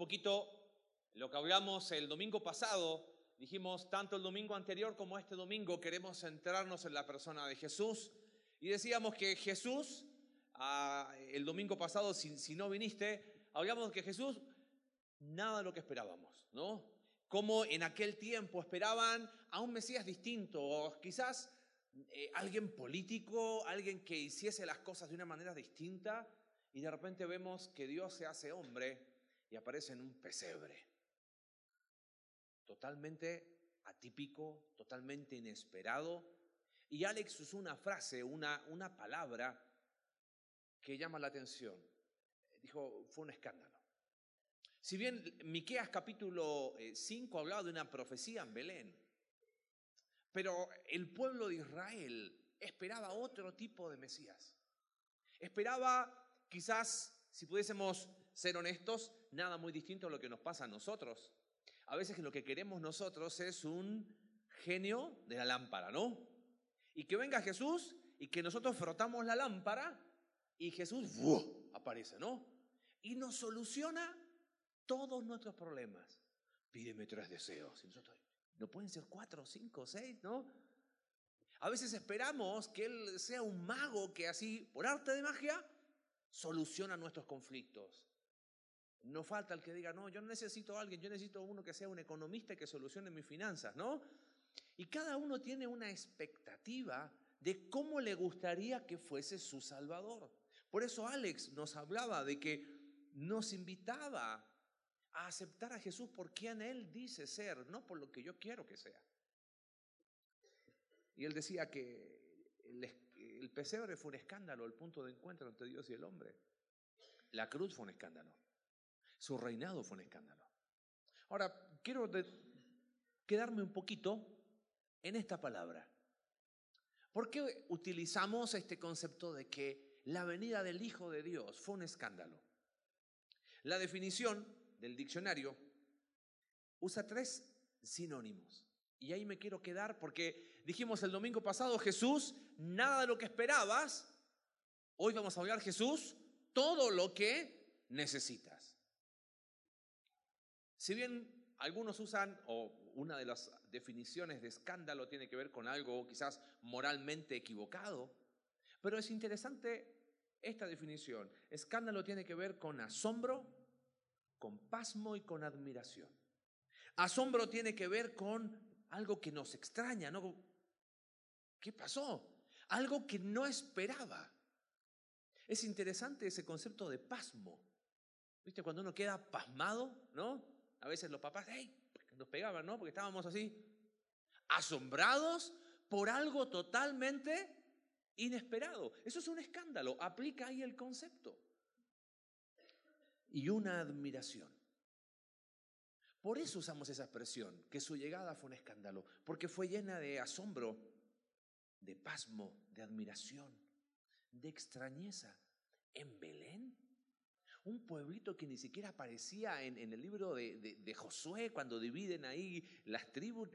poquito lo que hablamos el domingo pasado. Dijimos, tanto el domingo anterior como este domingo queremos centrarnos en la persona de Jesús. Y decíamos que Jesús, ah, el domingo pasado, si, no viniste, hablamos que Jesús, nada lo que esperábamos, ¿no? Como en aquel tiempo esperaban a un Mesías distinto, o quizás eh, alguien político, alguien que hiciese las cosas de una manera distinta, y de repente vemos que Dios se hace hombre y aparece en un pesebre. Totalmente atípico, totalmente inesperado. Y Alex usó una frase, una, una palabra que llama la atención. Dijo, fue un escándalo. Si bien Miqueas capítulo 5 eh, hablaba de una profecía en Belén, pero el pueblo de Israel esperaba otro tipo de Mesías. Esperaba quizás, si pudiésemos ser honestos, nada muy distinto a lo que nos pasa a nosotros. A veces lo que queremos nosotros es un genio de la lámpara, ¿no? Y que venga Jesús y que nosotros frotamos la lámpara y Jesús aparece, ¿no? Y nos soluciona todos nuestros problemas. Pídeme tres deseos. no pueden ser cuatro, cinco, seis, ¿no? A veces esperamos que Él sea un mago que así, por arte de magia, soluciona nuestros conflictos. No falta el que diga, no, yo necesito a alguien, yo necesito uno que sea un economista y que solucione mis finanzas, ¿no? Y cada uno tiene una expectativa de cómo le gustaría que fuese su Salvador. Por eso Alex nos hablaba de que nos invitaba a aceptar a Jesús por quien Él dice ser, no por lo que yo quiero que sea. Y él decía que el, el pesebre fue un escándalo, el punto de encuentro entre Dios y el hombre. La cruz fue un escándalo. Su reinado fue un escándalo. Ahora, quiero quedarme un poquito en esta palabra. ¿Por qué utilizamos este concepto de que la venida del Hijo de Dios fue un escándalo? La definición del diccionario usa tres sinónimos. Y ahí me quiero quedar porque dijimos el domingo pasado, Jesús, nada de lo que esperabas. Hoy vamos a hablar Jesús, todo lo que necesitas. Si bien algunos usan, o una de las definiciones de escándalo tiene que ver con algo quizás moralmente equivocado, pero es interesante esta definición. Escándalo tiene que ver con asombro, con pasmo y con admiración. Asombro tiene que ver con algo que nos extraña, ¿no? ¿Qué pasó? Algo que no esperaba. Es interesante ese concepto de pasmo. ¿Viste? Cuando uno queda pasmado, ¿no? A veces los papás, ¡hey! Nos pegaban, ¿no? Porque estábamos así, asombrados por algo totalmente inesperado. Eso es un escándalo. Aplica ahí el concepto. Y una admiración. Por eso usamos esa expresión, que su llegada fue un escándalo, porque fue llena de asombro, de pasmo, de admiración, de extrañeza. En Belén, un pueblito que ni siquiera aparecía en, el libro de, de Josué cuando dividen ahí las tribus,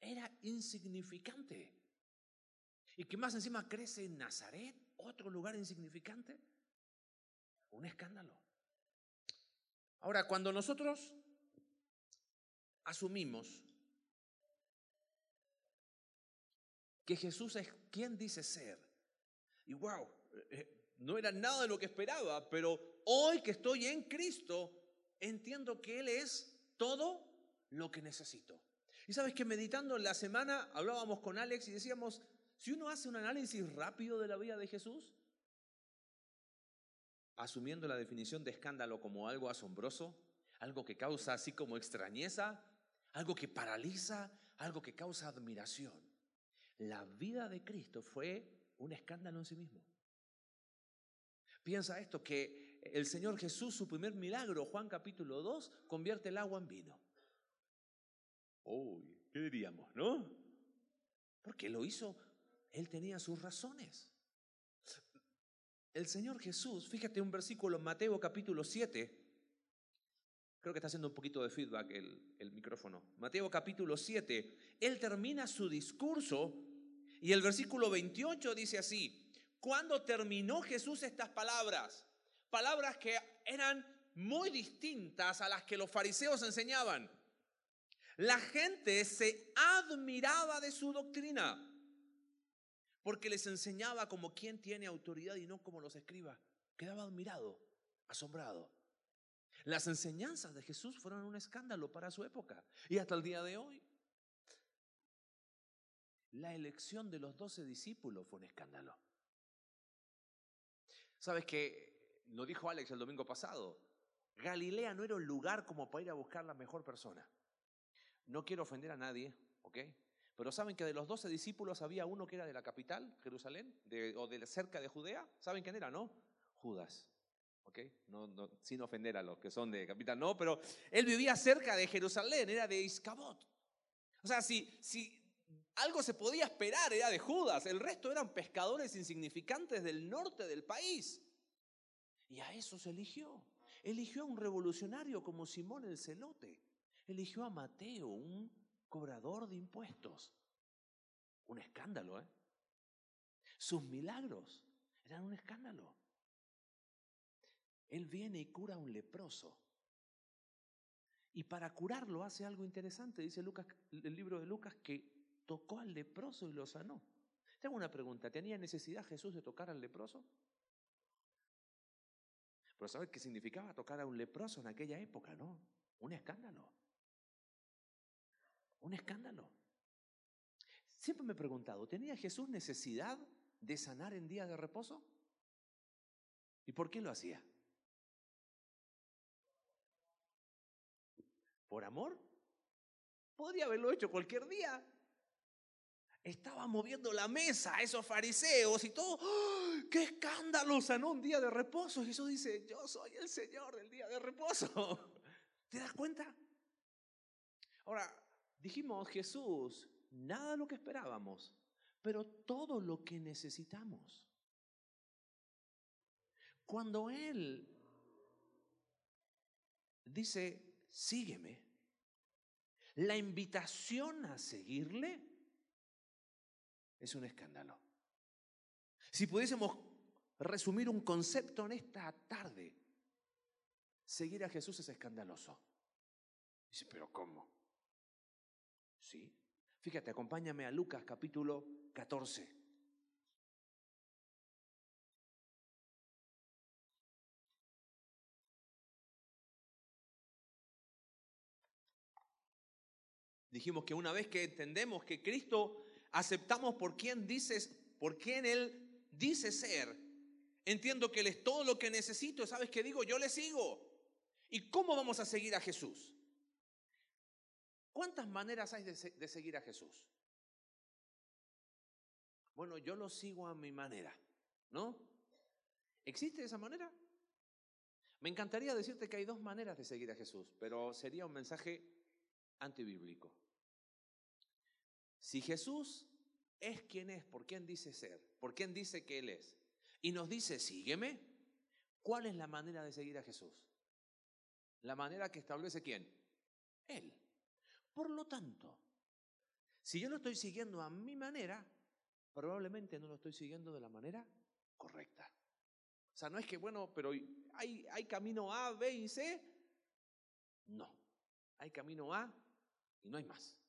era insignificante. Y que más encima crece en Nazaret, otro lugar insignificante. Un escándalo. Ahora, cuando nosotros asumimos que Jesús es quien dice ser. Y wow, eh, no era nada de lo que esperaba, pero hoy que estoy en Cristo, entiendo que Él es todo lo que necesito. Y sabes que meditando en la semana hablábamos con Alex y decíamos, si uno hace un análisis rápido de la vida de Jesús, asumiendo la definición de escándalo como algo asombroso, algo que causa así como extrañeza, algo que paraliza, algo que causa admiración. La vida de Cristo fue un escándalo en sí mismo. Piensa esto, que el Señor Jesús, su primer milagro, Juan capítulo 2, convierte el agua en vino. Uy, ¿qué diríamos, no? Porque lo hizo, él tenía sus razones. El Señor Jesús, fíjate un versículo en Mateo capítulo 7, Creo que está haciendo un poquito de feedback el, micrófono. Mateo capítulo 7. Él termina su discurso y el versículo 28 dice así. Cuando terminó Jesús estas palabras, palabras que eran muy distintas a las que los fariseos enseñaban. La gente se admiraba de su doctrina porque les enseñaba como quien tiene autoridad y no como los escriba. Quedaba admirado, asombrado. Las enseñanzas de Jesús fueron un escándalo para su época y hasta el día de hoy. La elección de los doce discípulos fue un escándalo. ¿Sabes que Lo dijo Alex el domingo pasado. Galilea no era un lugar como para ir a buscar la mejor persona. No quiero ofender a nadie, ¿ok? Pero saben que de los doce discípulos había uno que era de la capital, Jerusalén, o de cerca de Judea. ¿Saben quién era, no? Judas. ¿Ok? No, no, sin ofender a los que son de capital, no, pero él vivía cerca de Jerusalén, era de Iscabot. O sea, si, si algo se podía esperar, era de Judas, el resto eran pescadores insignificantes del norte del país. Y a eso se eligió. Eligió a un revolucionario como Simón el Celote. Eligió a Mateo, un cobrador de impuestos. Un escándalo, ¿eh? Sus milagros eran un escándalo. Él viene y cura a un leproso. Y para curarlo hace algo interesante, dice Lucas, el libro de Lucas, que tocó al leproso y lo sanó. Tengo una pregunta, ¿tenía necesidad Jesús de tocar al leproso? Pero ¿sabes qué significaba tocar a un leproso en aquella época, no? Un escándalo. Un escándalo. Siempre me he preguntado, ¿tenía Jesús necesidad de sanar en día de reposo? ¿Y por qué lo hacía? ¿Por amor? Podría haberlo hecho cualquier día. Estaba moviendo la mesa a esos fariseos y todo. ¡Qué escándalo! Sanó un día de reposo. Jesús dice, yo soy el Señor del día de reposo. ¿Te das cuenta? Ahora, dijimos Jesús, nada lo que esperábamos, pero todo lo que necesitamos. Cuando Él dice, sígueme, la invitación a seguirle es un escándalo. Si pudiésemos resumir un concepto en esta tarde, seguir a Jesús es escandaloso. Dice, pero ¿cómo? Sí. Fíjate, acompáñame a Lucas capítulo 14. Dijimos que una vez que entendemos que Cristo aceptamos por quien dices, por quien Él dice ser. Entiendo que Él es todo lo que necesito. ¿Sabes qué digo? Yo le sigo. ¿Y cómo vamos a seguir a Jesús? ¿Cuántas maneras hay de, de seguir a Jesús? Bueno, yo lo sigo a mi manera, ¿no? ¿Existe esa manera? Me encantaría decirte que hay dos maneras de seguir a Jesús, pero sería un mensaje antibíblico. Si Jesús es quien es, por quién dice ser, por quién dice que Él es, y nos dice, sígueme, ¿cuál es la manera de seguir a Jesús? La manera que establece quién? Él. Por lo tanto, si yo lo estoy siguiendo a mi manera, probablemente no lo estoy siguiendo de la manera correcta. O sea, no es que, bueno, pero hay, hay camino A, B y C. No, hay camino A y no hay más.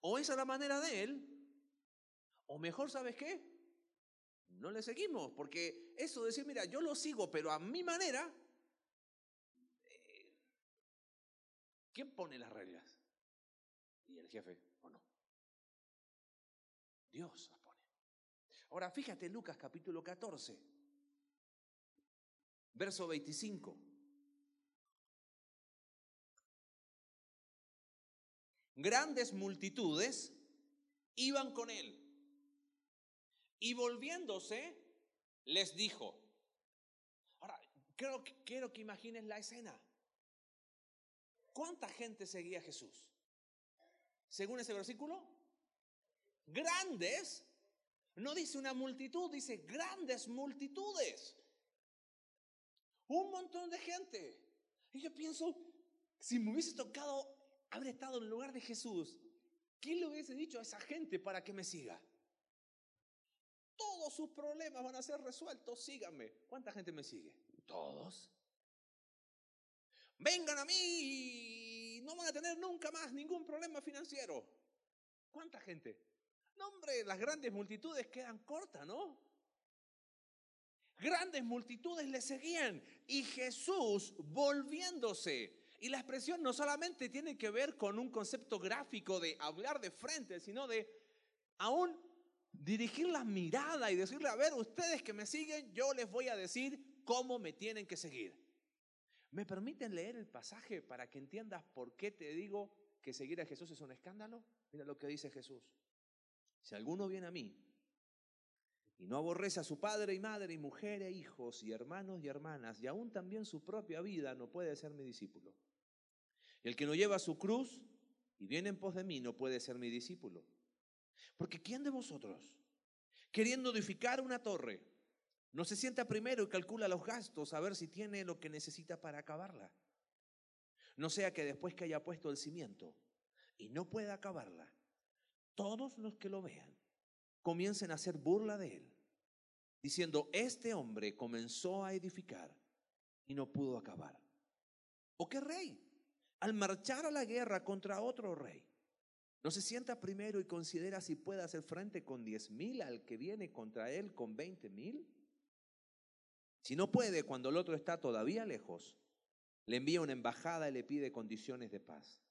O esa es la manera de él, o mejor, ¿sabes qué? No le seguimos, porque eso de decir, mira, yo lo sigo, pero a mi manera, eh, ¿quién pone las reglas? ¿Y el jefe o no? Dios las pone. Ahora fíjate Lucas capítulo 14, verso 25. Grandes multitudes iban con él. Y volviéndose, les dijo, ahora, quiero, que imagines la escena. ¿Cuánta gente seguía a Jesús? Según ese versículo, grandes, no dice una multitud, dice grandes multitudes. Un montón de gente. Y yo pienso, si me hubiese tocado haber estado en el lugar de Jesús, ¿quién le hubiese dicho a esa gente para que me siga? Todos sus problemas van a ser resueltos, síganme. ¿Cuánta gente me sigue? Todos. vengan a mí y no van a tener nunca más ningún problema financiero. ¿Cuánta gente? No, hombre, las grandes multitudes quedan cortas, ¿no? Grandes multitudes le seguían y Jesús volviéndose. Y la expresión no solamente tiene que ver con un concepto gráfico de hablar de frente, sino de aún dirigir la mirada y decirle, a ver, ustedes que me siguen, yo les voy a decir cómo me tienen que seguir. ¿Me permiten leer el pasaje para que entiendas por qué te digo que seguir a Jesús es un escándalo? Mira lo que dice Jesús. Si alguno viene a mí y no aborrece a su padre y madre y mujer e hijos y hermanos y hermanas y aún también su propia vida, no puede ser mi discípulo. El que no lleva su cruz y viene en pos de mí no puede ser mi discípulo. Porque ¿quién de vosotros, queriendo edificar una torre, no se sienta primero y calcula los gastos a ver si tiene lo que necesita para acabarla? No sea que después que haya puesto el cimiento y no pueda acabarla, todos los que lo vean comiencen a hacer burla de él, diciendo, este hombre comenzó a edificar y no pudo acabar. ¿O qué rey? Al marchar a la guerra contra otro rey, no se sienta primero y considera si puede hacer frente con diez mil al que viene contra él con veinte mil. Si no puede, cuando el otro está todavía lejos, le envía una embajada y le pide condiciones de paz.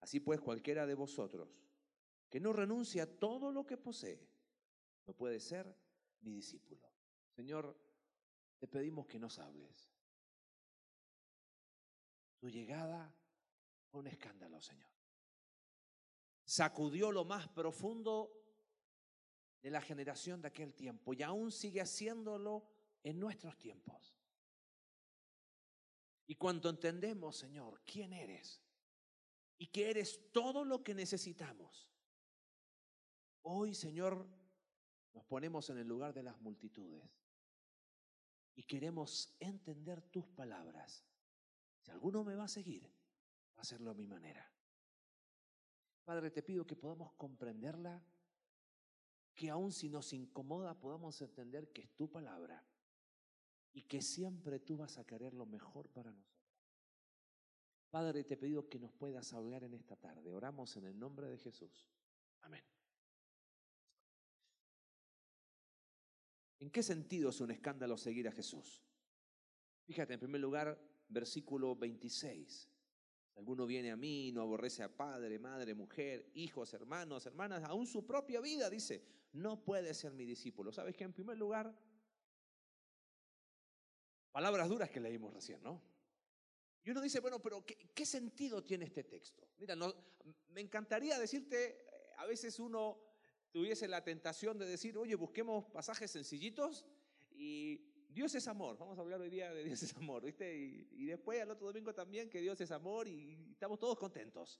Así pues, cualquiera de vosotros que no renuncia a todo lo que posee, no puede ser mi discípulo. Señor, te pedimos que nos hables. Tu llegada fue un escándalo, Señor. Sacudió lo más profundo de la generación de aquel tiempo y aún sigue haciéndolo en nuestros tiempos. Y cuando entendemos, Señor, quién eres y que eres todo lo que necesitamos, Hoy, Señor, nos ponemos en el lugar de las multitudes y queremos entender tus palabras. Si alguno me va a seguir, va a hacerlo a mi manera. Padre, te pido que podamos comprenderla, que aun si nos incomoda podamos entender que es tu palabra y que siempre tú vas a querer lo mejor para nosotros. Padre, te pido que nos puedas hablar en esta tarde. Oramos en el nombre de Jesús. Amén. ¿En qué sentido es un escándalo seguir a Jesús? Fíjate, en primer lugar, versículo 26. Si alguno viene a mí, no aborrece a padre, madre, mujer, hijos, hermanos, hermanas, aún su propia vida, dice, no puede ser mi discípulo. ¿Sabes qué? En primer lugar, palabras duras que leímos recién, ¿no? Y uno dice, bueno, pero ¿qué, sentido tiene este texto? Mira, me encantaría decirte, eh, a veces uno tuviese la tentación de decir, oye, busquemos pasajes sencillitos y Dios es amor. Vamos a hablar hoy día de Dios es amor, ¿viste? Y, después al otro domingo también que Dios es amor y estamos todos contentos.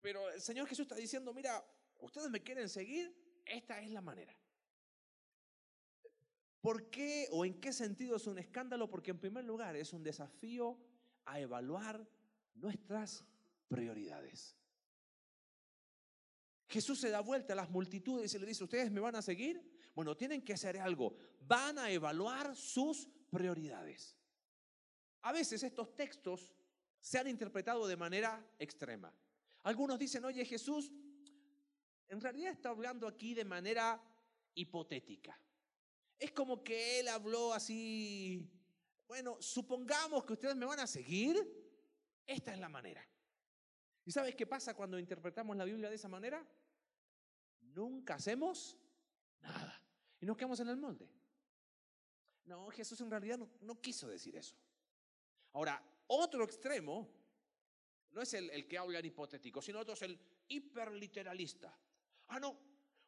Pero el Señor Jesús está diciendo, mira, ustedes me quieren seguir, esta es la manera. ¿Por qué o en qué sentido es un escándalo? Porque en primer lugar es un desafío a evaluar nuestras prioridades. Jesús se da vuelta a las multitudes y le dice, ¿ustedes me van a seguir? Bueno, tienen que hacer algo. Van a evaluar sus prioridades. A veces estos textos se han interpretado de manera extrema. Algunos dicen, oye Jesús, en realidad está hablando aquí de manera hipotética. Es como que él habló así, bueno, supongamos que ustedes me van a seguir, esta es la manera. ¿Y sabes qué pasa cuando interpretamos la Biblia de esa manera? Nunca hacemos nada. Y nos quedamos en el molde. No, Jesús en realidad no, quiso decir eso. Ahora, otro extremo no es el, que habla en hipotético, sino otro es el hiperliteralista. Ah, no,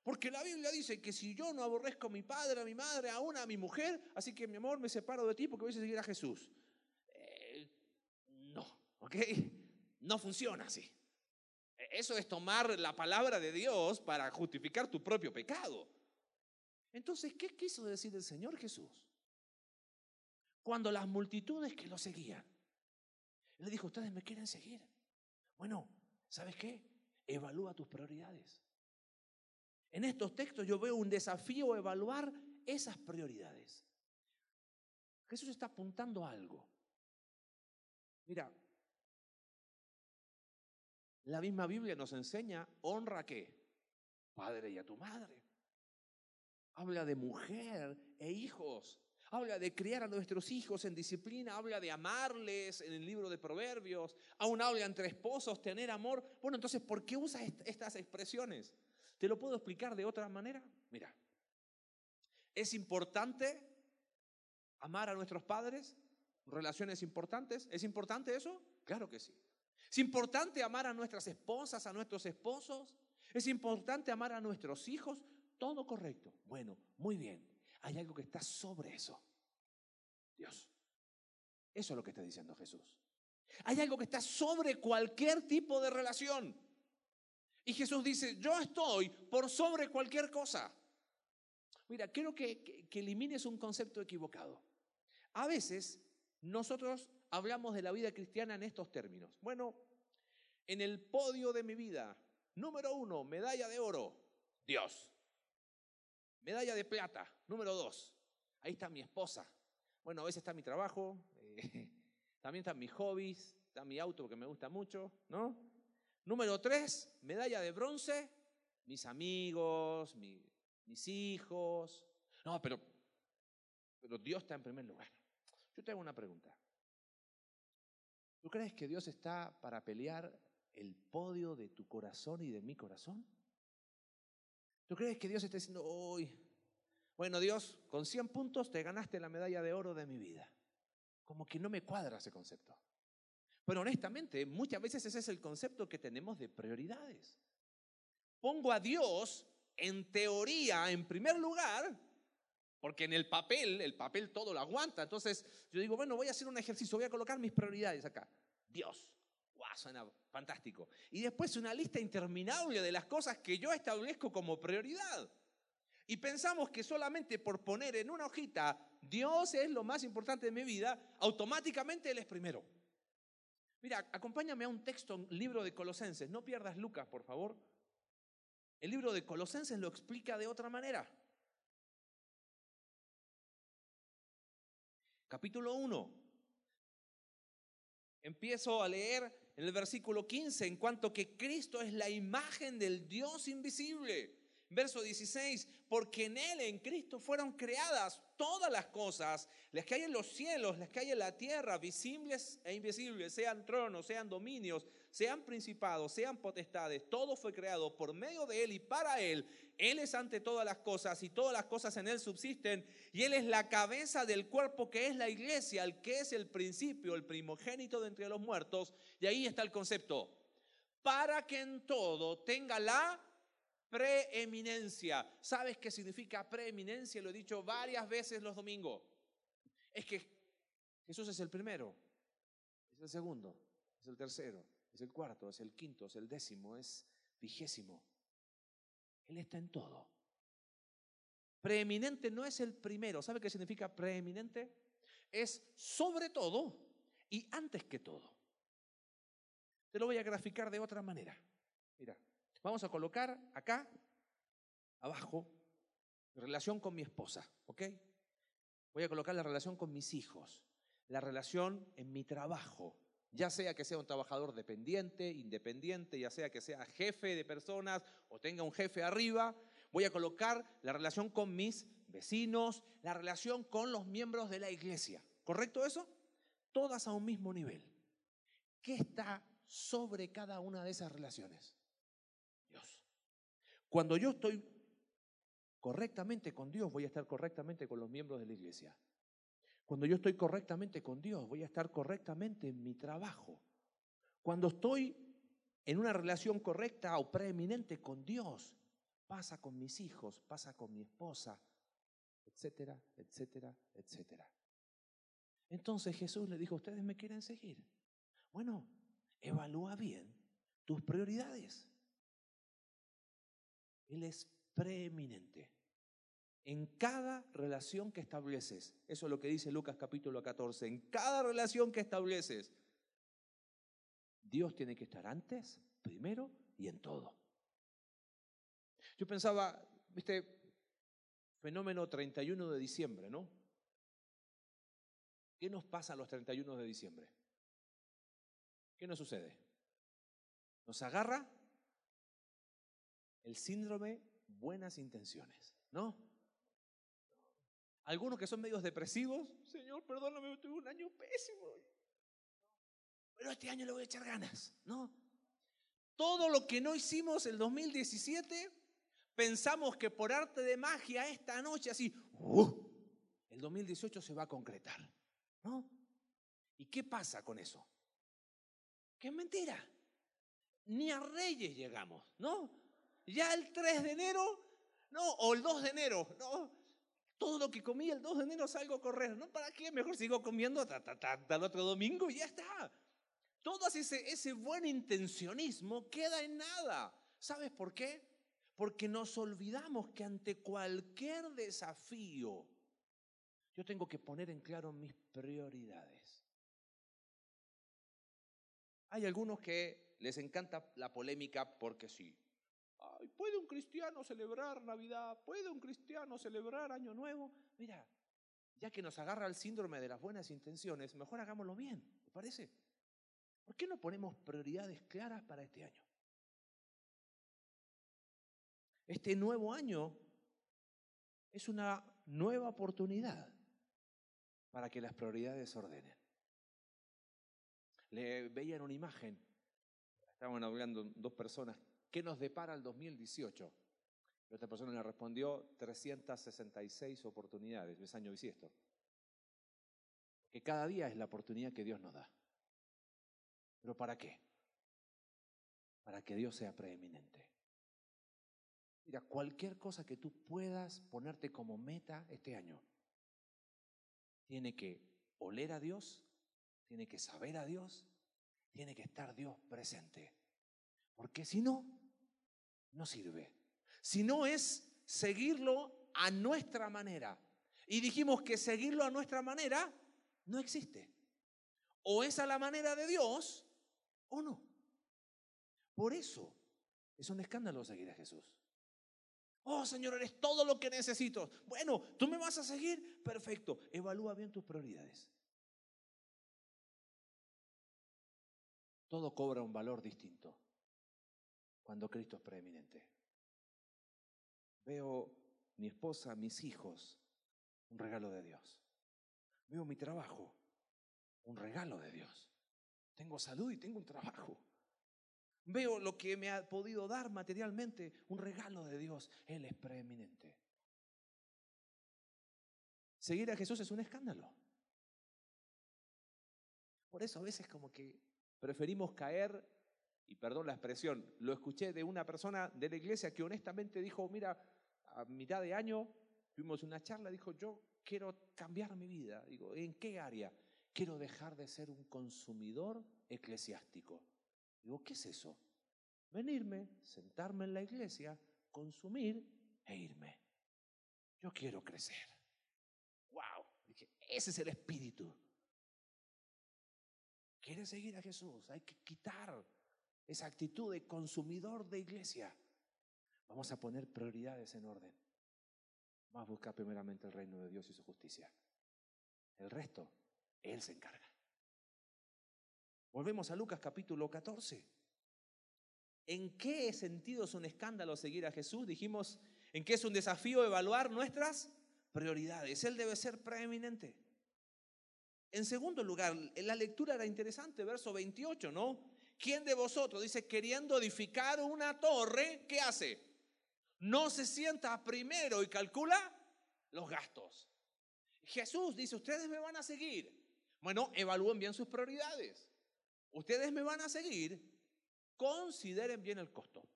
porque la Biblia dice que si yo no aborrezco a mi padre, a mi madre, aún a mi mujer, así que mi amor me separo de ti porque voy a seguir a Jesús. Eh, no, ¿ok? No funciona así. E, eso es tomar la palabra de Dios para justificar tu propio pecado. Entonces, ¿qué quiso decir el Señor Jesús? Cuando las multitudes que lo seguían, le dijo, ustedes me quieren seguir. Bueno, ¿sabes qué? Evalúa tus prioridades. En estos textos yo veo un desafío a evaluar esas prioridades. Jesús está apuntando a algo. Mira, la misma Biblia nos enseña, honra a qué? Padre y a tu madre. Habla de mujer e hijos. Habla de criar a nuestros hijos en disciplina, habla de amarles en el libro de Proverbios, aún habla entre esposos, tener amor. Bueno, entonces, ¿por qué usa estas expresiones? ¿Te lo puedo explicar de otra manera? Mira, ¿es importante amar a nuestros padres? ¿Relaciones importantes? ¿Es importante eso? Claro que sí. ¿Es importante amar a nuestras esposas, a nuestros esposos? ¿Es importante amar a nuestros hijos? Todo correcto. Bueno, muy bien. Hay algo que está sobre eso. Dios. Eso es lo que está diciendo Jesús. Hay algo que está sobre cualquier tipo de relación. Y Jesús dice, yo estoy por sobre cualquier cosa. Mira, quiero que, que elimines un concepto equivocado. A veces nosotros hablamos de la vida cristiana en estos términos. Bueno, en el podio de mi vida, número uno, medalla de oro, Dios. Medalla de plata, número dos, ahí está mi esposa. Bueno, a veces está mi trabajo, eh, también están mis hobbies, está mi auto que me gusta mucho, ¿no? Número tres, medalla de bronce, mis amigos, mis hijos. No, pero, pero Dios está en primer lugar. Yo te hago una pregunta. ¿Tú crees que Dios está para pelear el podio de tu corazón y de mi corazón? ¿Tú crees que Dios está diciendo, hoy, bueno Dios, con 100 puntos te ganaste la medalla de oro de mi vida? Como que no me cuadra ese concepto. Pero honestamente, muchas veces ese es el concepto que tenemos de prioridades. Pongo a Dios en teoría en primer lugar, porque en el papel, el papel todo lo aguanta. Entonces yo digo, bueno, voy a hacer un ejercicio, voy a colocar mis prioridades acá. Dios, wow, suena fantástico. Y después una lista interminable de las cosas que yo establezco como prioridad. Y pensamos que solamente por poner en una hojita, Dios es lo más importante de mi vida, automáticamente Él es primero. Mira, acompáñame a un texto, un libro de Colosenses. No pierdas Lucas, por favor. El libro de Colosenses lo explica de otra manera. Capítulo 1. Empiezo a leer en el versículo 15, en cuanto que Cristo es la imagen del Dios invisible. Verso 16, porque en Él, en Cristo, fueron creadas todas las cosas, las que hay en los cielos, las que hay en la tierra, visibles e invisibles, sean tronos, sean dominios, sean principados, sean potestades, todo fue creado por medio de Él y para Él. Él es ante todas las cosas y todas las cosas en Él subsisten y Él es la cabeza del cuerpo que es la iglesia, el que es el principio, el primogénito de entre los muertos. Y ahí está el concepto. Para que en todo tenga la preeminencia. ¿Sabes qué significa preeminencia? Lo he dicho varias veces los domingos. Es que Jesús es el primero, es el segundo, es el tercero, es el cuarto, es el quinto, es el décimo, es vigésimo. Él está en todo. Preeminente no es el primero. ¿Sabe qué significa preeminente? Es sobre todo y antes que todo. Te lo voy a graficar de otra manera. Mira, Vamos a colocar acá, abajo, relación con mi esposa, ¿ok? Voy a colocar la relación con mis hijos, la relación en mi trabajo, ya sea que sea un trabajador dependiente, independiente, ya sea que sea jefe de personas o tenga un jefe arriba, voy a colocar la relación con mis vecinos, la relación con los miembros de la iglesia. ¿Correcto eso? Todas a un mismo nivel. ¿Qué está sobre cada una de esas relaciones? Cuando yo estoy correctamente con Dios, voy a estar correctamente con los miembros de la iglesia. Cuando yo estoy correctamente con Dios, voy a estar correctamente en mi trabajo. Cuando estoy en una relación correcta o preeminente con Dios, pasa con mis hijos, pasa con mi esposa, etcétera, etcétera, etcétera. Entonces Jesús le dijo, ustedes me quieren seguir. Bueno, evalúa bien tus prioridades. Él es preeminente. En cada relación que estableces, eso es lo que dice Lucas capítulo 14, en cada relación que estableces, Dios tiene que estar antes, primero y en todo. Yo pensaba, viste, fenómeno 31 de diciembre, ¿no? ¿Qué nos pasa los 31 de diciembre? ¿qué nos sucede? Nos agarra el síndrome buenas intenciones, ¿no? Algunos que son medios depresivos, Señor, perdóname, tuve un año pésimo. Pero este año le voy a echar ganas, ¿no? Todo lo que no hicimos el 2017, pensamos que por arte de magia esta noche así, ¡uh! el 2018 se va a concretar, ¿no? ¿Y qué pasa con eso? Que es mentira. Ni a Reyes llegamos, ¿no? Ya el 3 de enero, no, o el 2 de enero, no. Todo lo que comí el 2 de enero salgo a correr, ¿no? ¿Para qué? Mejor sigo comiendo hasta, el otro domingo y ya está. Todo ese, ese buen intencionismo queda en nada. ¿Sabes por qué? Porque nos olvidamos que ante cualquier desafío, yo tengo que poner en claro mis prioridades. Hay algunos que les encanta la polémica porque sí. ¿Puede un cristiano celebrar Navidad? ¿Puede un cristiano celebrar Año Nuevo? Mira, ya que nos agarra el síndrome de las buenas intenciones, mejor hagámoslo bien, ¿te parece? ¿Por qué no ponemos prioridades claras para este año? Este nuevo año es una nueva oportunidad para que las prioridades se ordenen. Le veían una imagen, estaban hablando dos personas ¿Qué nos depara el 2018? Y otra persona le respondió 366 oportunidades, es año bisiesto. Que cada día es la oportunidad que Dios nos da. ¿Pero para qué? Para que Dios sea preeminente. Mira, cualquier cosa que tú puedas ponerte como meta este año, tiene que oler a Dios, tiene que saber a Dios, tiene que estar Dios presente. Porque si no, no sirve. Si no es seguirlo a nuestra manera. Y dijimos que seguirlo a nuestra manera no existe. O es a la manera de Dios o no. Por eso es un escándalo seguir a Jesús. Oh Señor, eres todo lo que necesito. Bueno, tú me vas a seguir. Perfecto. Evalúa bien tus prioridades. Todo cobra un valor distinto cuando Cristo es preeminente. Veo mi esposa, mis hijos, un regalo de Dios. Veo mi trabajo, un regalo de Dios. Tengo salud y tengo un trabajo. Veo lo que me ha podido dar materialmente, un regalo de Dios. Él es preeminente. Seguir a Jesús es un escándalo. Por eso a veces como que preferimos caer y perdón la expresión, lo escuché de una persona de la iglesia que honestamente dijo, mira, a mitad de año tuvimos una charla, dijo, yo quiero cambiar mi vida. Digo, ¿en qué área? Quiero dejar de ser un consumidor eclesiástico. Digo, ¿qué es eso? Venirme, sentarme en la iglesia, consumir e irme. Yo quiero crecer. ¡Wow! Dije, ese es el espíritu. ¿Quieres seguir a Jesús? Hay que quitar esa actitud de consumidor de iglesia. Vamos a poner prioridades en orden. Vamos a buscar primeramente el reino de Dios y su justicia. El resto, Él se encarga. Volvemos a Lucas capítulo 14. ¿En qué sentido es un escándalo seguir a Jesús? Dijimos, ¿en qué es un desafío evaluar nuestras prioridades? Él debe ser preeminente. En segundo lugar, la lectura era interesante, verso 28, ¿no? ¿Quién de vosotros, dice, queriendo edificar una torre, ¿qué hace? No se sienta primero y calcula los gastos. Jesús dice, ustedes me van a seguir. Bueno, evalúen bien sus prioridades. Ustedes me van a seguir, consideren bien el costo.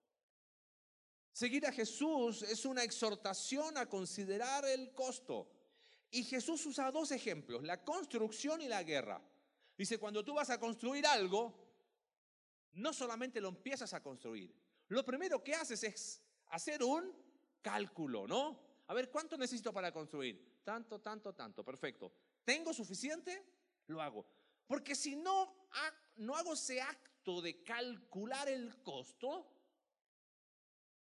Seguir a Jesús es una exhortación a considerar el costo. Y Jesús usa dos ejemplos, la construcción y la guerra. Dice, cuando tú vas a construir algo, no solamente lo empiezas a construir, lo primero que haces es hacer un cálculo, ¿no? A ver, ¿cuánto necesito para construir? Tanto, tanto, tanto, perfecto. ¿Tengo suficiente? Lo hago. Porque si no, no hago ese acto de calcular el costo,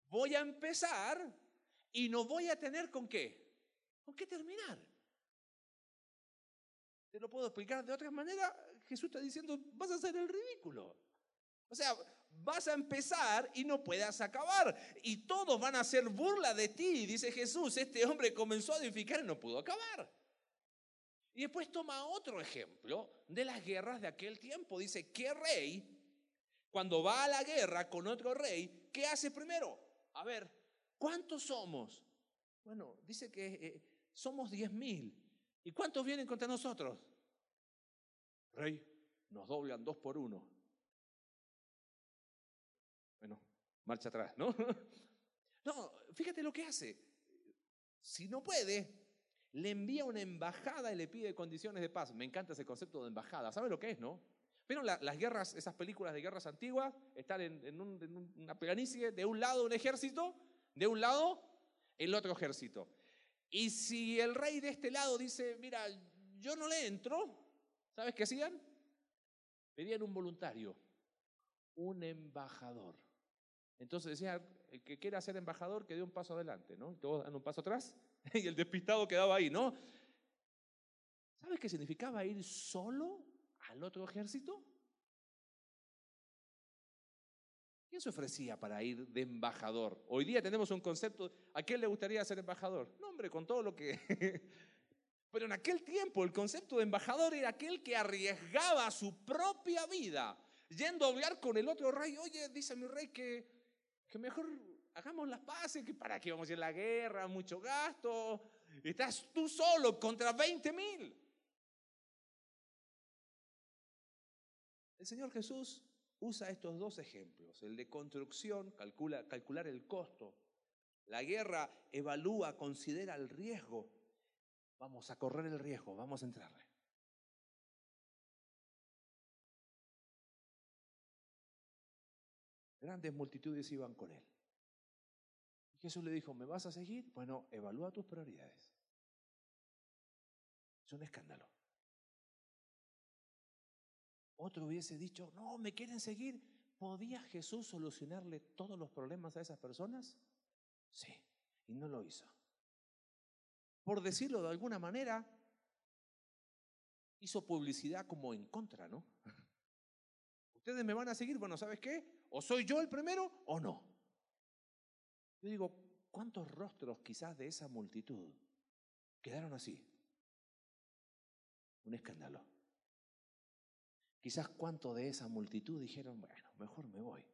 voy a empezar y no voy a tener con qué. ¿Con qué terminar? Te lo puedo explicar de otra manera. Jesús está diciendo, vas a hacer el ridículo. O sea, vas a empezar y no puedas acabar. Y todos van a hacer burla de ti. Dice Jesús, este hombre comenzó a edificar y no pudo acabar. Y después toma otro ejemplo de las guerras de aquel tiempo. Dice, ¿qué rey, cuando va a la guerra con otro rey, qué hace primero? A ver, ¿cuántos somos? Bueno, dice que eh, somos diez mil. ¿Y cuántos vienen contra nosotros? Rey, nos doblan dos por uno. Marcha atrás, ¿no? No, fíjate lo que hace. Si no puede, le envía una embajada y le pide condiciones de paz. Me encanta ese concepto de embajada. ¿Sabe lo que es, no? Pero las guerras, esas películas de guerras antiguas, están en, una planicie, de un lado un ejército, de un lado el otro ejército. Y si el rey de este lado dice, mira, yo no le entro, ¿sabes qué hacían? Pedían un voluntario, un embajador. Entonces decía, el que quiera ser embajador, que dé un paso adelante, ¿no? Todos dan un paso atrás y el despistado quedaba ahí, ¿no? ¿Sabes qué significaba ir solo al otro ejército? ¿Quién se ofrecía para ir de embajador? Hoy día tenemos un concepto, ¿a quién le gustaría ser embajador? No, hombre, con todo lo que... Pero en aquel tiempo el concepto de embajador era aquel que arriesgaba su propia vida, yendo a hablar con el otro rey. Oye, dice mi rey que, que mejor hagamos las paces, que para qué vamos a ir a la guerra, mucho gasto. Estás tú solo contra 20 mil. El Señor Jesús usa estos dos ejemplos, el de construcción, calcula, calcular el costo. La guerra evalúa, considera el riesgo. Vamos a correr el riesgo, vamos a entrarle. Grandes multitudes iban con él. Jesús le dijo, ¿me vas a seguir? Bueno, evalúa tus prioridades. Es un escándalo. Otro hubiese dicho, no, ¿me quieren seguir? ¿Podía Jesús solucionarle todos los problemas a esas personas? Sí, y no lo hizo. Por decirlo de alguna manera, hizo publicidad como en contra, ¿no? Ustedes me van a seguir, bueno, ¿sabes qué? O soy yo el primero o no. Yo digo, ¿cuántos rostros quizás de esa multitud quedaron así? Un escándalo. Quizás cuántos de esa multitud dijeron, bueno, mejor me voy.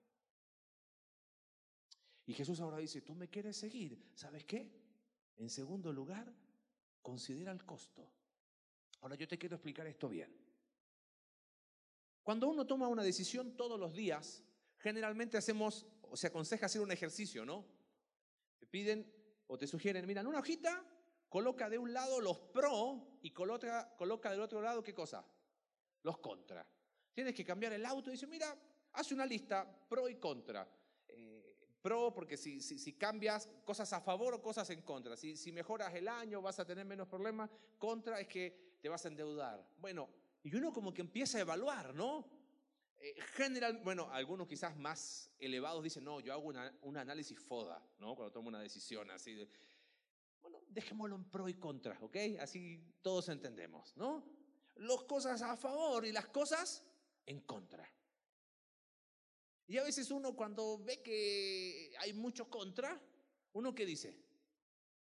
Y Jesús ahora dice, tú me quieres seguir, ¿sabes qué? En segundo lugar, considera el costo. Ahora yo te quiero explicar esto bien. Cuando uno toma una decisión todos los días, generalmente hacemos, o se aconseja hacer un ejercicio, ¿no? Te piden o te sugieren, mira, en una hojita coloca de un lado los pro y coloca, coloca del otro lado, ¿qué cosa? Los contra. Tienes que cambiar el auto y dice, mira, haz una lista pro y contra. Eh, pro porque si, si, cambias cosas a favor o cosas en contra. Si, si mejoras el año vas a tener menos problemas. Contra es que te vas a endeudar. Bueno, y uno como que empieza a evaluar, ¿no? Eh, general, bueno, algunos quizás más elevados dicen, no, yo hago un análisis FODA, ¿no? Cuando tomo una decisión así. De, bueno, dejémoslo en pro y contra, ¿ok? Así todos entendemos, ¿no? Las cosas a favor y las cosas en contra. Y a veces uno cuando ve que hay mucho contra, uno que dice,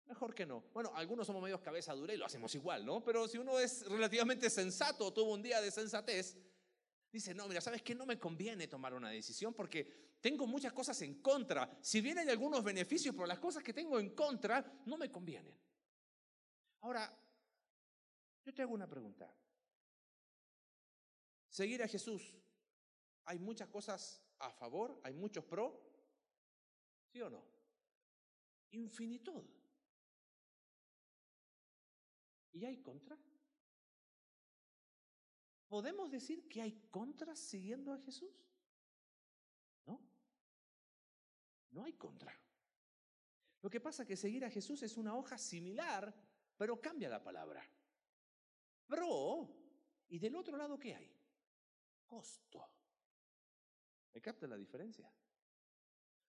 mejor que no. Bueno, algunos somos medios cabeza dura y lo hacemos igual, ¿no? Pero si uno es relativamente sensato, tuvo un día de sensatez, Dice, no, mira, ¿sabes qué? No me conviene tomar una decisión porque tengo muchas cosas en contra. Si bien hay algunos beneficios, pero las cosas que tengo en contra no me convienen. Ahora, yo te hago una pregunta. Seguir a Jesús, ¿hay muchas cosas a favor? ¿Hay muchos pro? ¿Sí o no? Infinitud. ¿Y hay contra? ¿Podemos decir que hay contras siguiendo a Jesús? No. No hay contra. Lo que pasa es que seguir a Jesús es una hoja similar, pero cambia la palabra. Pro, y del otro lado, ¿qué hay? Costo. ¿Me capta la diferencia?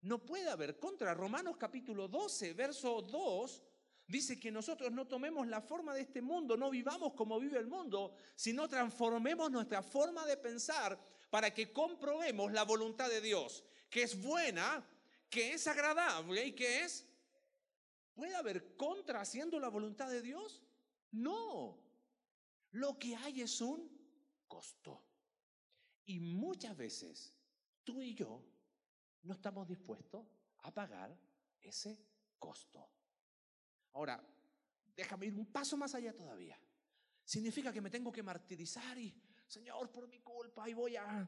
No puede haber contra. Romanos capítulo 12, verso 2, Dice que nosotros no tomemos la forma de este mundo, no vivamos como vive el mundo, sino transformemos nuestra forma de pensar para que comprobemos la voluntad de Dios, que es buena, que es agradable y que es... ¿Puede haber contra haciendo la voluntad de Dios? No. Lo que hay es un costo. Y muchas veces tú y yo no estamos dispuestos a pagar ese costo. Ahora, déjame ir un paso más allá todavía. Significa que me tengo que martirizar y, Señor, por mi culpa, y voy a...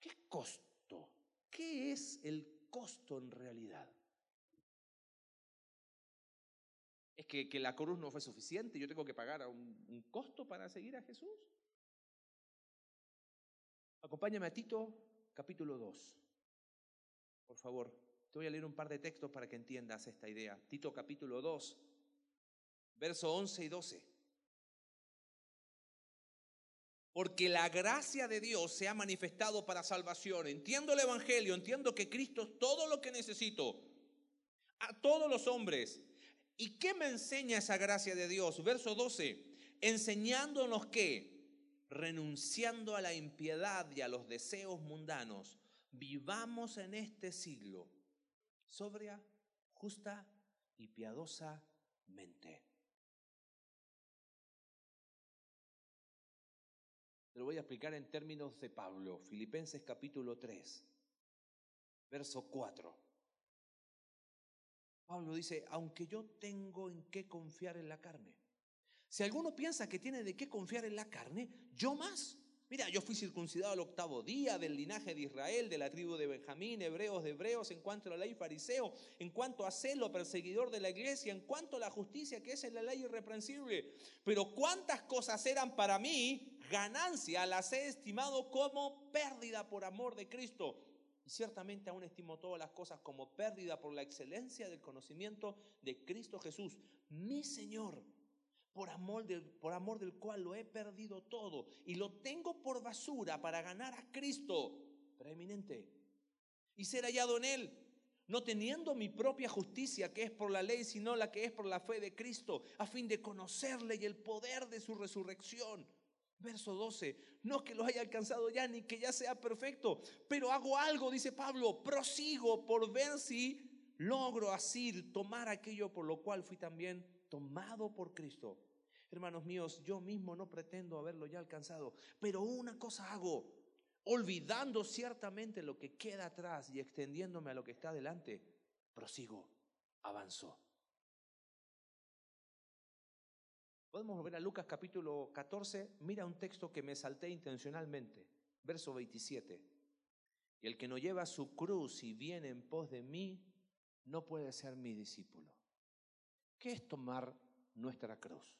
¿Qué costo? ¿Qué es el costo en realidad? ¿Es que, que la cruz no fue suficiente? ¿Yo tengo que pagar un, un costo para seguir a Jesús? Acompáñame a Tito, capítulo 2. Por favor, te voy a leer un par de textos para que entiendas esta idea. Tito, capítulo 2, verso 11 y 12. Porque la gracia de Dios se ha manifestado para salvación. Entiendo el Evangelio, entiendo que Cristo es todo lo que necesito. A todos los hombres. ¿Y qué me enseña esa gracia de Dios? Verso 12. Enseñándonos que renunciando a la impiedad y a los deseos mundanos, vivamos en este siglo sobria, justa y piadosamente. Te lo voy a explicar en términos de Pablo, Filipenses capítulo 3, verso 4. Pablo dice, aunque yo tengo en qué confiar en la carne, si alguno piensa que tiene de qué confiar en la carne, yo más. Mira, yo fui circuncidado al octavo día del linaje de Israel, de la tribu de Benjamín, hebreos de hebreos, en cuanto a la ley fariseo, en cuanto a celo, perseguidor de la iglesia, en cuanto a la justicia que es en la ley irreprensible. Pero cuántas cosas eran para mí ganancia, las he estimado como pérdida por amor de Cristo. Y ciertamente aún estimo todas las cosas como pérdida por la excelencia del conocimiento de Cristo Jesús, mi Señor por amor, del, por amor del cual lo he perdido todo y lo tengo por basura para ganar a Cristo preeminente y ser hallado en Él, no teniendo mi propia justicia que es por la ley, sino la que es por la fe de Cristo, a fin de conocerle y el poder de su resurrección. Verso 12, no que lo haya alcanzado ya ni que ya sea perfecto, pero hago algo, dice Pablo, prosigo por ver si logro así tomar aquello por lo cual fui también tomado por Cristo Hermanos míos, yo mismo no pretendo haberlo ya alcanzado, pero una cosa hago, olvidando ciertamente lo que queda atrás y extendiéndome a lo que está delante, prosigo, avanzo. Podemos volver a Lucas capítulo 14, mira un texto que me salté intencionalmente, verso 27. Y el que no lleva su cruz y viene en pos de mí, no puede ser mi discípulo. ¿Qué es tomar nuestra cruz?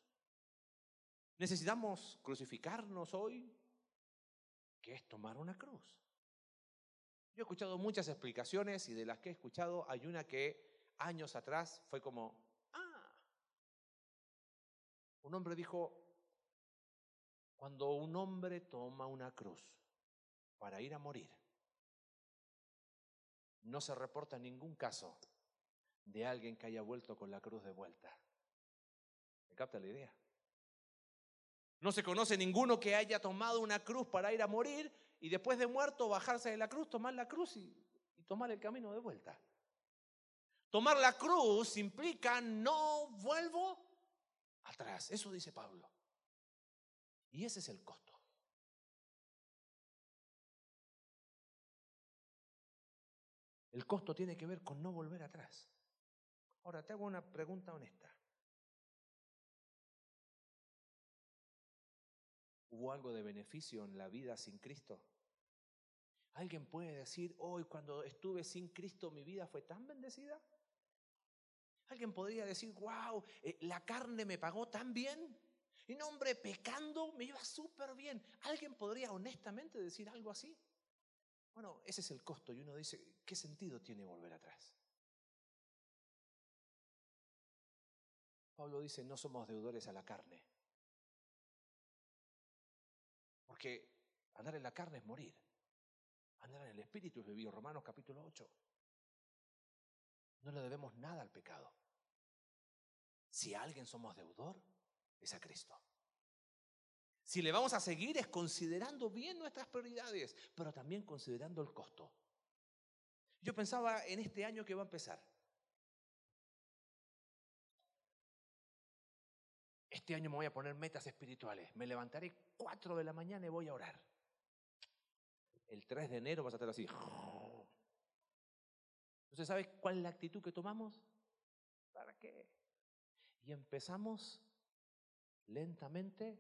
Necesitamos crucificarnos hoy, que es tomar una cruz. Yo he escuchado muchas explicaciones y de las que he escuchado hay una que años atrás fue como, ah, un hombre dijo, cuando un hombre toma una cruz para ir a morir, no se reporta ningún caso de alguien que haya vuelto con la cruz de vuelta. ¿Me capta la idea? No se conoce ninguno que haya tomado una cruz para ir a morir y después de muerto bajarse de la cruz, tomar la cruz y, tomar el camino de vuelta. Tomar la cruz implica no vuelvo atrás. Eso dice Pablo. Y ese es el costo. El costo tiene que ver con no volver atrás. Ahora te hago una pregunta honesta. ¿Hubo algo de beneficio en la vida sin Cristo? ¿Alguien puede decir, hoy cuando estuve sin Cristo mi vida fue tan bendecida? ¿Alguien podría decir, wow, eh, la carne me pagó tan bien? Y no, hombre, pecando me iba súper bien. ¿Alguien podría honestamente decir algo así? Bueno, ese es el costo y uno dice, ¿qué sentido tiene volver atrás? Pablo dice, no somos deudores a la carne, porque andar en la carne es morir. Andar en el espíritu es vivir. Romanos capítulo 8. No le debemos nada al pecado. Si a alguien somos deudor, es a Cristo. Si le vamos a seguir es considerando bien nuestras prioridades, pero también considerando el costo. Yo pensaba en este año que va a empezar. Este año me voy a poner metas espirituales. Me levantaré 4 de la mañana y voy a orar. El 3 de enero vas a estar así. ¿Usted sabe cuál es la actitud que tomamos? ¿Para qué? Y empezamos lentamente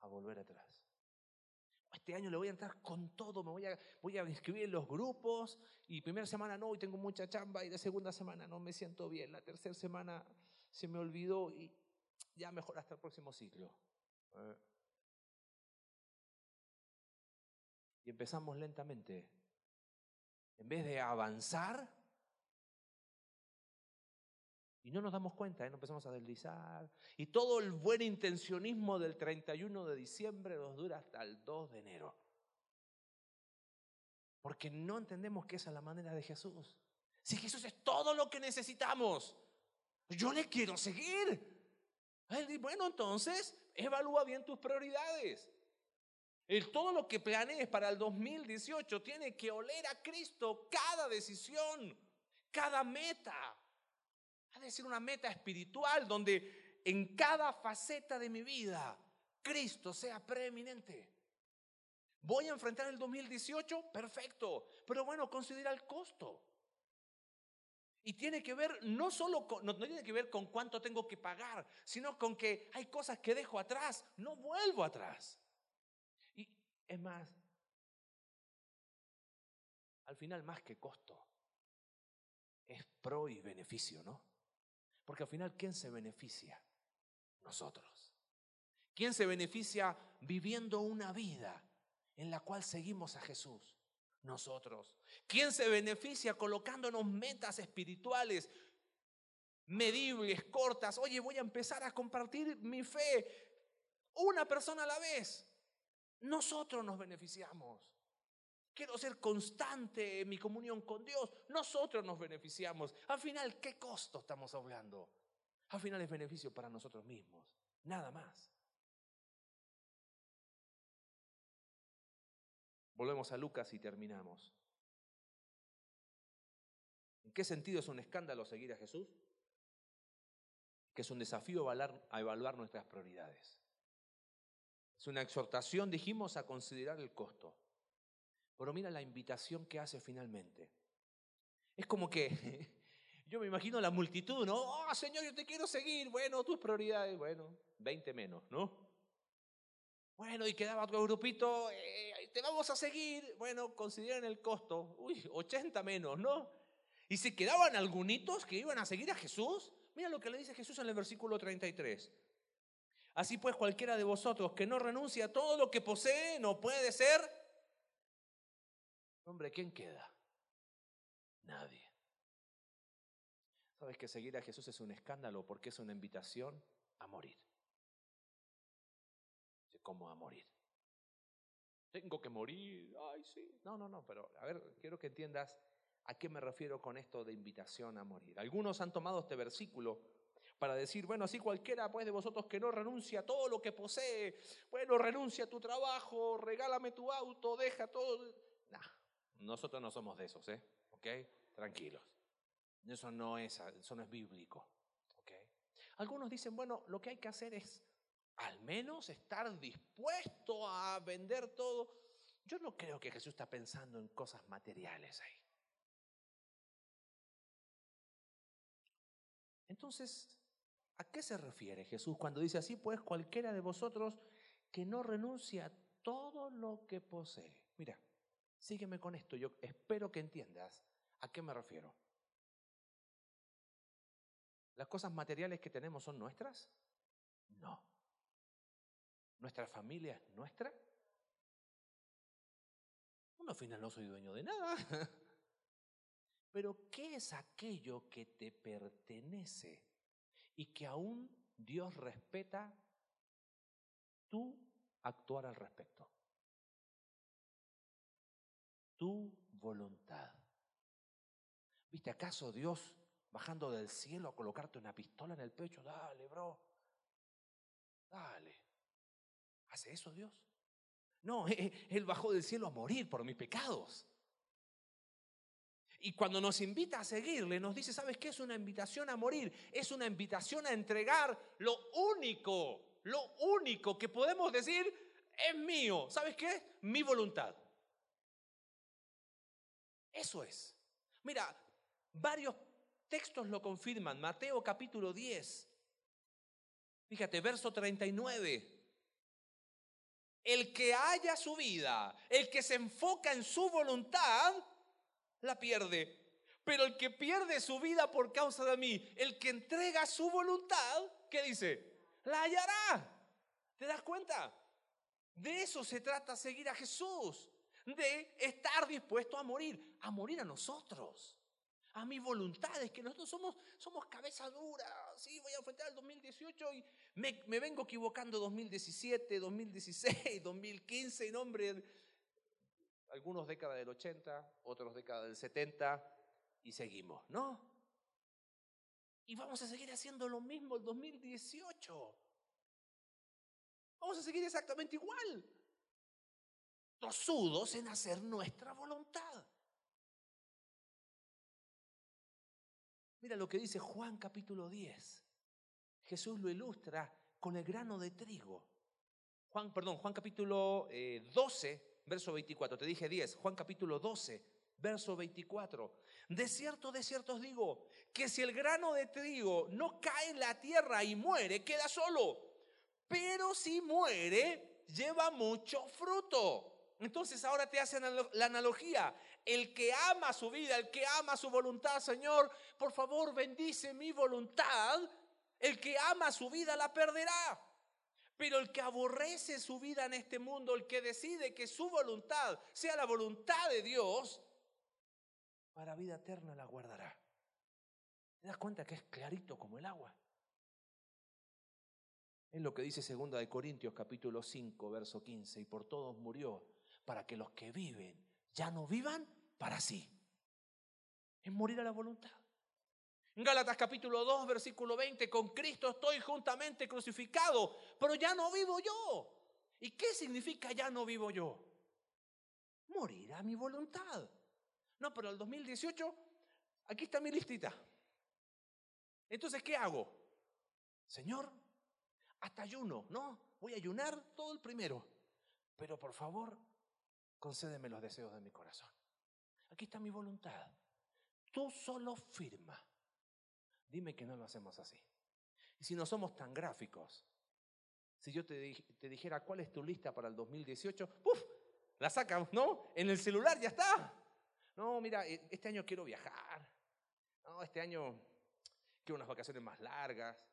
a volver atrás. Este año le voy a entrar con todo, me voy a, voy a inscribir en los grupos y primera semana no, y tengo mucha chamba y de segunda semana no me siento bien, la tercera semana se me olvidó y ya mejor hasta el próximo ciclo. Y empezamos lentamente. En vez de avanzar, y no nos damos cuenta, ¿eh? no empezamos a deslizar. Y todo el buen intencionismo del 31 de diciembre nos dura hasta el 2 de enero. Porque no entendemos que esa es la manera de Jesús. Si Jesús es todo lo que necesitamos, yo le quiero seguir. Bueno, entonces evalúa bien tus prioridades. El, todo lo que planees para el 2018 tiene que oler a Cristo cada decisión, cada meta. Ha de ser una meta espiritual donde en cada faceta de mi vida Cristo sea preeminente. ¿Voy a enfrentar el 2018? Perfecto. Pero bueno, considera el costo. Y tiene que ver no solo con, no, tiene que ver con cuánto tengo que pagar, sino con que hay cosas que dejo atrás, no vuelvo atrás. Y es más, al final más que costo, es pro y beneficio, ¿no? Porque al final, ¿quién se beneficia? Nosotros. ¿Quién se beneficia viviendo una vida en la cual seguimos a Jesús? Nosotros. ¿Quién se beneficia colocándonos metas espirituales medibles, cortas? Oye, voy a empezar a compartir mi fe una persona a la vez. Nosotros nos beneficiamos. Quiero ser constante en mi comunión con Dios. Nosotros nos beneficiamos. Al final, ¿qué costo estamos hablando? Al final es beneficio para nosotros mismos. Nada más. Volvemos a Lucas y terminamos. ¿En qué sentido es un escándalo seguir a Jesús? Que es un desafío a evaluar, nuestras prioridades. Es una exhortación, dijimos, a considerar el costo. Pero mira la invitación que hace finalmente. Es como que yo me imagino la multitud, ¿no? Oh, Señor, yo te quiero seguir. Bueno, tus prioridades, bueno, 20 menos, ¿no? Bueno, y quedaba otro grupito, eh, te vamos a seguir. Bueno, consideren el costo. Uy, 80 menos, ¿no? Y se quedaban algunos que iban a seguir a Jesús. Mira lo que le dice Jesús en el versículo 33. Así pues, cualquiera de vosotros que no renuncie a todo lo que posee no puede ser Hombre, ¿quién queda? Nadie. ¿Sabes que seguir a Jesús es un escándalo porque es una invitación a morir? ¿Cómo a morir? Tengo que morir. Ay, sí. No, no, no, pero a ver, quiero que entiendas a qué me refiero con esto de invitación a morir. Algunos han tomado este versículo para decir, bueno, así cualquiera pues de vosotros que no renuncia a todo lo que posee, bueno, renuncia a tu trabajo, regálame tu auto, deja todo. Nosotros no somos de esos, ¿eh? ¿Ok? Tranquilos. Eso no es, eso no es bíblico. ¿Ok? Algunos dicen, bueno, lo que hay que hacer es al menos estar dispuesto a vender todo. Yo no creo que Jesús está pensando en cosas materiales ahí. Entonces, ¿a qué se refiere Jesús cuando dice así? Pues cualquiera de vosotros que no renuncia a todo lo que posee. Mira, Sígueme con esto, yo espero que entiendas a qué me refiero. ¿Las cosas materiales que tenemos son nuestras? No. ¿Nuestra familia es nuestra? Uno al final no soy dueño de nada. Pero ¿qué es aquello que te pertenece y que aún Dios respeta tú actuar al respecto? tu voluntad. ¿Viste acaso Dios bajando del cielo a colocarte una pistola en el pecho. Dale, bro. Dale. ¿Hace eso Dios? No, Él bajó del cielo a morir por mis pecados. Y cuando nos invita a seguirle, nos dice, ¿sabes qué? Es una invitación a morir, es una invitación a entregar lo único, lo único que podemos decir es mío. ¿Sabes qué? Mi voluntad. Eso es. Mira, varios textos lo confirman. Mateo capítulo 10. Fíjate, verso 39. El que haya su vida, el que se enfoca en su voluntad, la pierde. Pero el que pierde su vida por causa de mí, el que entrega su voluntad, ¿qué dice? La hallará. ¿Te das cuenta? De eso se trata seguir a Jesús, de estar dispuesto a morir, a morir a nosotros, a mi voluntad. Es que nosotros somos, somos cabeza dura. Sí, voy a enfrentar el 2018 y me, me vengo equivocando 2017, 2016, 2015, en nombre algunos décadas del 80, otros décadas del 70 y seguimos, ¿no? Y vamos a seguir haciendo lo mismo el 2018. Vamos a seguir exactamente igual. Tosudos en hacer nuestra voluntad. Mira lo que dice Juan capítulo 10. Jesús lo ilustra con el grano de trigo. Juan, perdón, Juan capítulo 12, eh, verso 24. Te dije 10, Juan capítulo 12, verso 24. De cierto, de cierto os digo, que si el grano de trigo no cae en la tierra y muere, queda solo. Pero si muere, lleva mucho fruto. Entonces ahora te hacen la analogía. El que ama su vida, el que ama su voluntad, Señor, por favor bendice mi voluntad. El que ama su vida la perderá. Pero el que aborrece su vida en este mundo, el que decide que su voluntad sea la voluntad de Dios, para vida eterna la guardará. ¿Te das cuenta que es clarito como el agua? Es lo que dice segunda de Corintios capítulo 5, verso 15, y por todos murió, para que los que viven ya no vivan para sí. Es morir a la voluntad. Gálatas capítulo 2, versículo 20, con Cristo estoy juntamente crucificado, pero ya no vivo yo. ¿Y qué significa ya no vivo yo? Morir a mi voluntad. No, pero el 2018, aquí está mi listita. Entonces, ¿qué hago? Señor, hasta ayuno, ¿no? Voy a ayunar todo el primero. Pero por favor, concédeme los deseos de mi corazón. Aquí está mi voluntad. Tú solo firma. Dime que no lo hacemos así. Y si no somos tan gráficos, si yo te, dijera cuál es tu lista para el 2018, ¡puf! La sacamos, ¿no? En el celular ya está. No, mira, e, este año quiero viajar. No, este año quiero unas vacaciones más largas.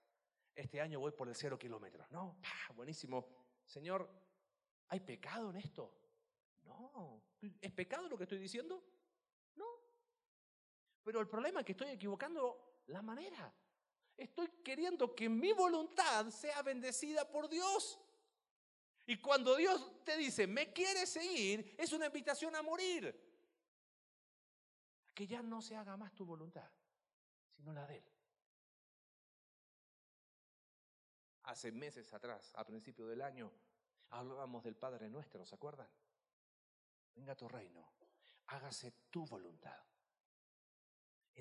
Este año voy por el cero kilómetros. No, buenísimo. Señor, ¿hay pecado en esto? No. ¿Es pecado lo que estoy diciendo? Pero el problema es que estoy equivocando la manera. Estoy queriendo que mi voluntad sea bendecida por Dios. Y cuando Dios te dice, me quieres seguir, es una invitación a morir. que ya no se haga más tu voluntad, sino la de Él. Hace meses atrás, a principio del año, hablábamos del Padre nuestro, ¿se acuerdan? Venga tu reino, hágase tu voluntad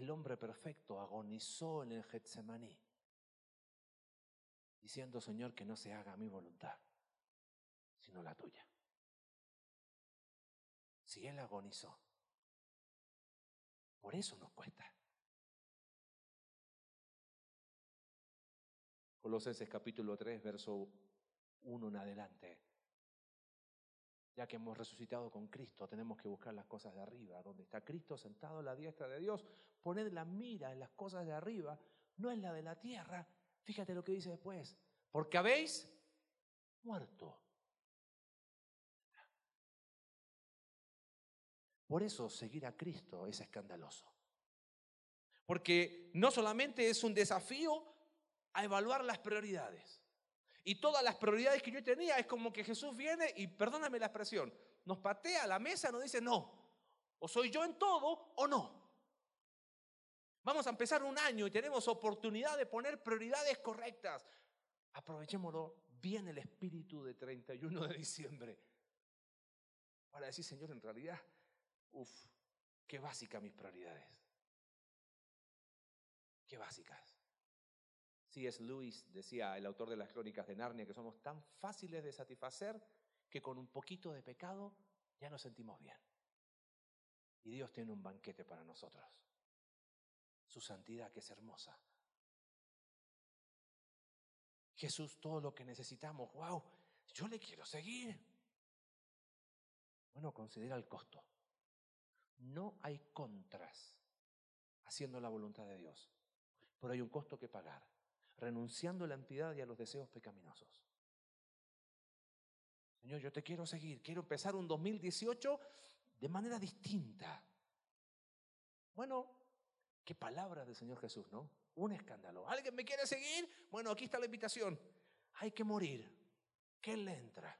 el hombre perfecto agonizó en el Getsemaní, diciendo, Señor, que no se haga mi voluntad, sino la tuya. Si Él agonizó, por eso nos cuesta. Colosenses capítulo 3, verso 1 en adelante. Ya que hemos resucitado con Cristo, tenemos que buscar las cosas de arriba, donde está Cristo sentado a la diestra de Dios. Poned la mira en las cosas de arriba, no en la de la tierra. Fíjate lo que dice después. Porque habéis muerto. Por eso seguir a Cristo es escandaloso. Porque no solamente es un desafío a evaluar las prioridades. Y todas las prioridades que yo tenía es como que Jesús viene y, perdóname la expresión, nos patea la mesa, nos dice no. O soy yo en todo o no. Vamos a empezar un año y tenemos oportunidad de poner prioridades correctas. Aprovechémoslo bien el espíritu de 31 de diciembre para decir, Señor, en realidad, uff, qué básica mis prioridades. Qué básicas. Es Luis, decía el autor de las crónicas de Narnia, que somos tan fáciles de satisfacer que con un poquito de pecado ya nos sentimos bien. Y Dios tiene un banquete para nosotros. Su santidad que es hermosa. Jesús, todo lo que necesitamos, wow, yo le quiero seguir. Bueno, considera el costo. No hay contras haciendo la voluntad de Dios, pero hay un costo que pagar, renunciando a la impiedad y a los deseos pecaminosos. Señor, yo te quiero seguir, quiero empezar un 2018 de manera distinta. Bueno, qué palabra del Señor Jesús, ¿no? Un escándalo. ¿Alguien me quiere seguir? Bueno, aquí está la invitación. Hay que morir. ¿Qué le entra?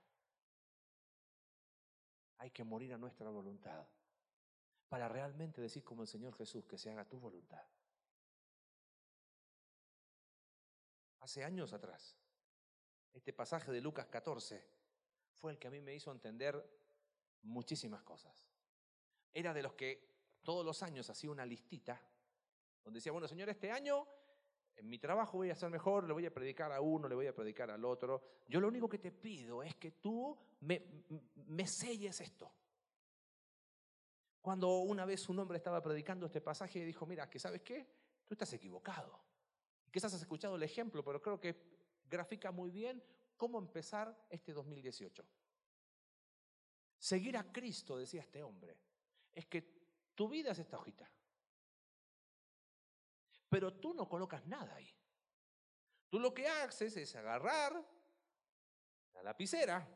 Hay que morir a nuestra voluntad para realmente decir como el Señor Jesús, que se haga tu voluntad. Hace años atrás, este pasaje de Lucas 14 fue el que a mí me hizo entender muchísimas cosas. Era de los que todos los años hacía una listita donde decía, bueno, Señor, este año en mi trabajo voy a ser mejor, le voy a predicar a uno, le voy a predicar al otro. Yo lo único que te pido es que tú me, me selles esto. Cuando una vez un hombre estaba predicando este pasaje dijo, mira, que sabes qué, tú estás equivocado. Quizás has escuchado el ejemplo, pero creo que grafica muy bien cómo empezar este 2018. Seguir a Cristo, decía este hombre, es que tu vida es esta hojita pero tú no colocas nada ahí. Tú lo que haces es agarrar la lapicera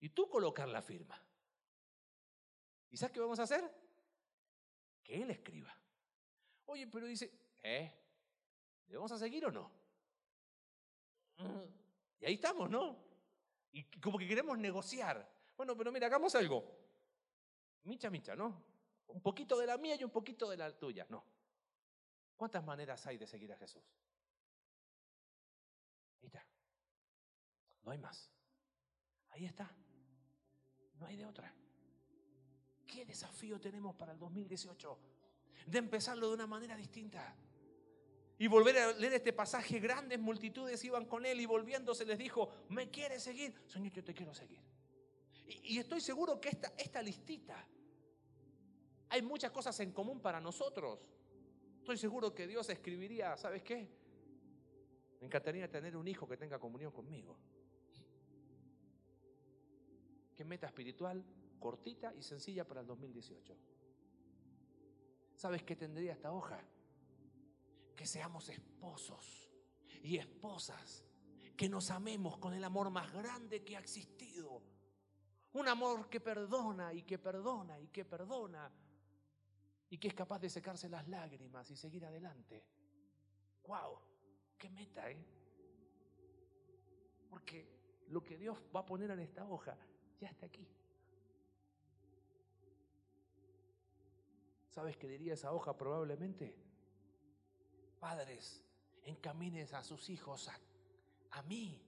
y tú colocar la firma. ¿Y sabes qué vamos a hacer? Que él escriba. Oye, pero dice, ¿eh? ¿Le vamos a seguir o no? Y ahí estamos, ¿no? Y como que queremos negociar. Bueno, pero mira, hagamos algo. Micha, micha, ¿no? Un poquito de la mía y un poquito de la tuya, no. ¿Cuántas maneras hay de seguir a Jesús? Ahí está. No hay más. Ahí está. No hay de otra. ¿Qué desafío tenemos para el 2018? De empezarlo de una manera distinta. Y volver a leer este pasaje, grandes multitudes iban con él y volviéndose les dijo, ¿me quieres seguir? Señor, yo te quiero seguir. Y, estoy seguro que esta, esta listita, hay muchas cosas en común para nosotros. Estoy seguro que Dios escribiría, ¿sabes qué? Me encantaría tener un hijo que tenga comunión conmigo. Qué meta espiritual cortita y sencilla para el 2018. ¿Sabes qué tendría esta hoja? Que seamos esposos y esposas, que nos amemos con el amor más grande que ha existido. Un amor que perdona y que perdona y que perdona y que es capaz de secarse las lágrimas y seguir adelante. ¡Wow! ¡Qué meta, eh! Porque lo que Dios va a poner en esta hoja ya está aquí. ¿Sabes qué diría esa hoja probablemente? Padres, encamines a sus hijos a, a mí.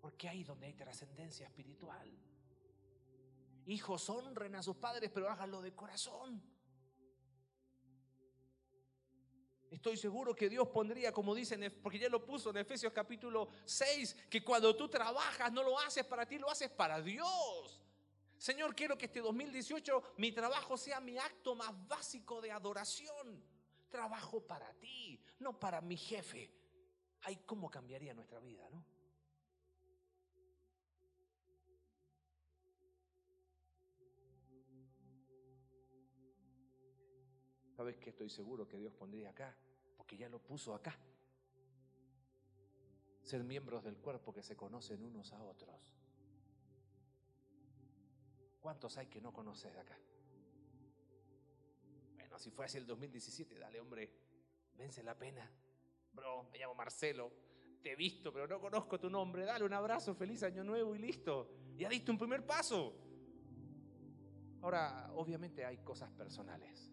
Porque ahí donde hay trascendencia espiritual. Hijos, honren a sus padres, pero háganlo de corazón. Estoy seguro que Dios pondría, como dicen, porque ya lo puso en Efesios capítulo 6, que cuando tú trabajas no lo haces para ti, lo haces para Dios. Señor, quiero que este 2018 mi trabajo sea mi acto más básico de adoración. Trabajo para ti, no para mi jefe. Ay, ¿cómo cambiaría nuestra vida, no? ¿Sabes qué estoy seguro que Dios pondría acá? Porque ya lo puso acá. Ser miembros del cuerpo que se conocen unos a otros. ¿Cuántos hay que no conoces de acá? Bueno, si fue así el 2017, dale hombre, vence la pena. Bro, me llamo Marcelo, te he visto, pero no conozco tu nombre. Dale un abrazo, feliz año nuevo y listo. Ya diste un primer paso. Ahora, obviamente hay cosas personales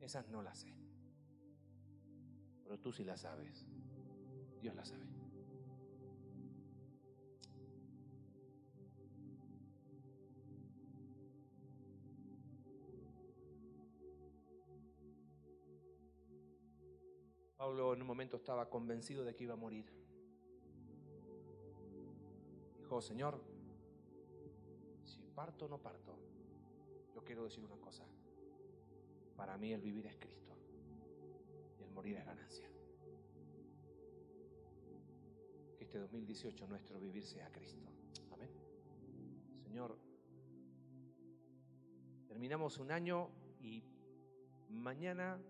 Esas no las sé. Pero tú sí las sabes. Dios las sabe. Pablo en un momento estaba convencido de que iba a morir. Dijo, Señor, si parto o no parto, yo quiero decir una cosa. Para mí el vivir es Cristo y el morir es ganancia. Que este 2018 nuestro vivir sea Cristo. Amén. Señor, terminamos un año y mañana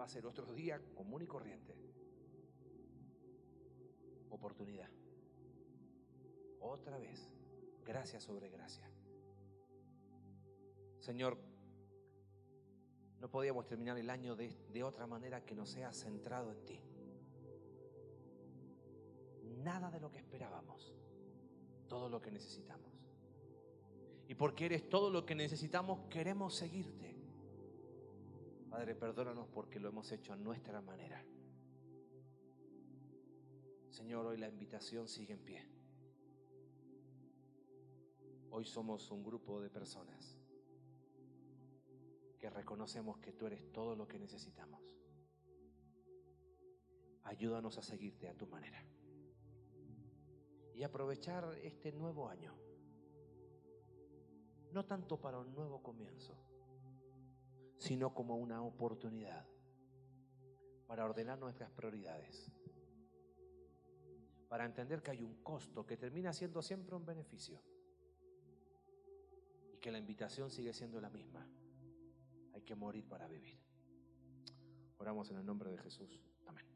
va a ser otro día común y corriente. Oportunidad. Otra vez. Gracia sobre gracia. Señor, no podíamos terminar el año de, de, otra manera que no sea centrado en ti. Nada de lo que esperábamos, todo lo que necesitamos. Y porque eres todo lo que necesitamos, queremos seguirte. Padre, perdónanos porque lo hemos hecho a nuestra manera. Señor, hoy la invitación sigue en pie. Hoy somos un grupo de personas que reconocemos que tú eres todo lo que necesitamos. Ayúdanos a seguirte a tu manera y aprovechar este nuevo año, no tanto para un nuevo comienzo, sino como una oportunidad para ordenar nuestras prioridades, para entender que hay un costo que termina siendo siempre un beneficio y que la invitación sigue siendo la misma. Hay que morir para vivir. Oramos en el nombre de Jesús. Amén.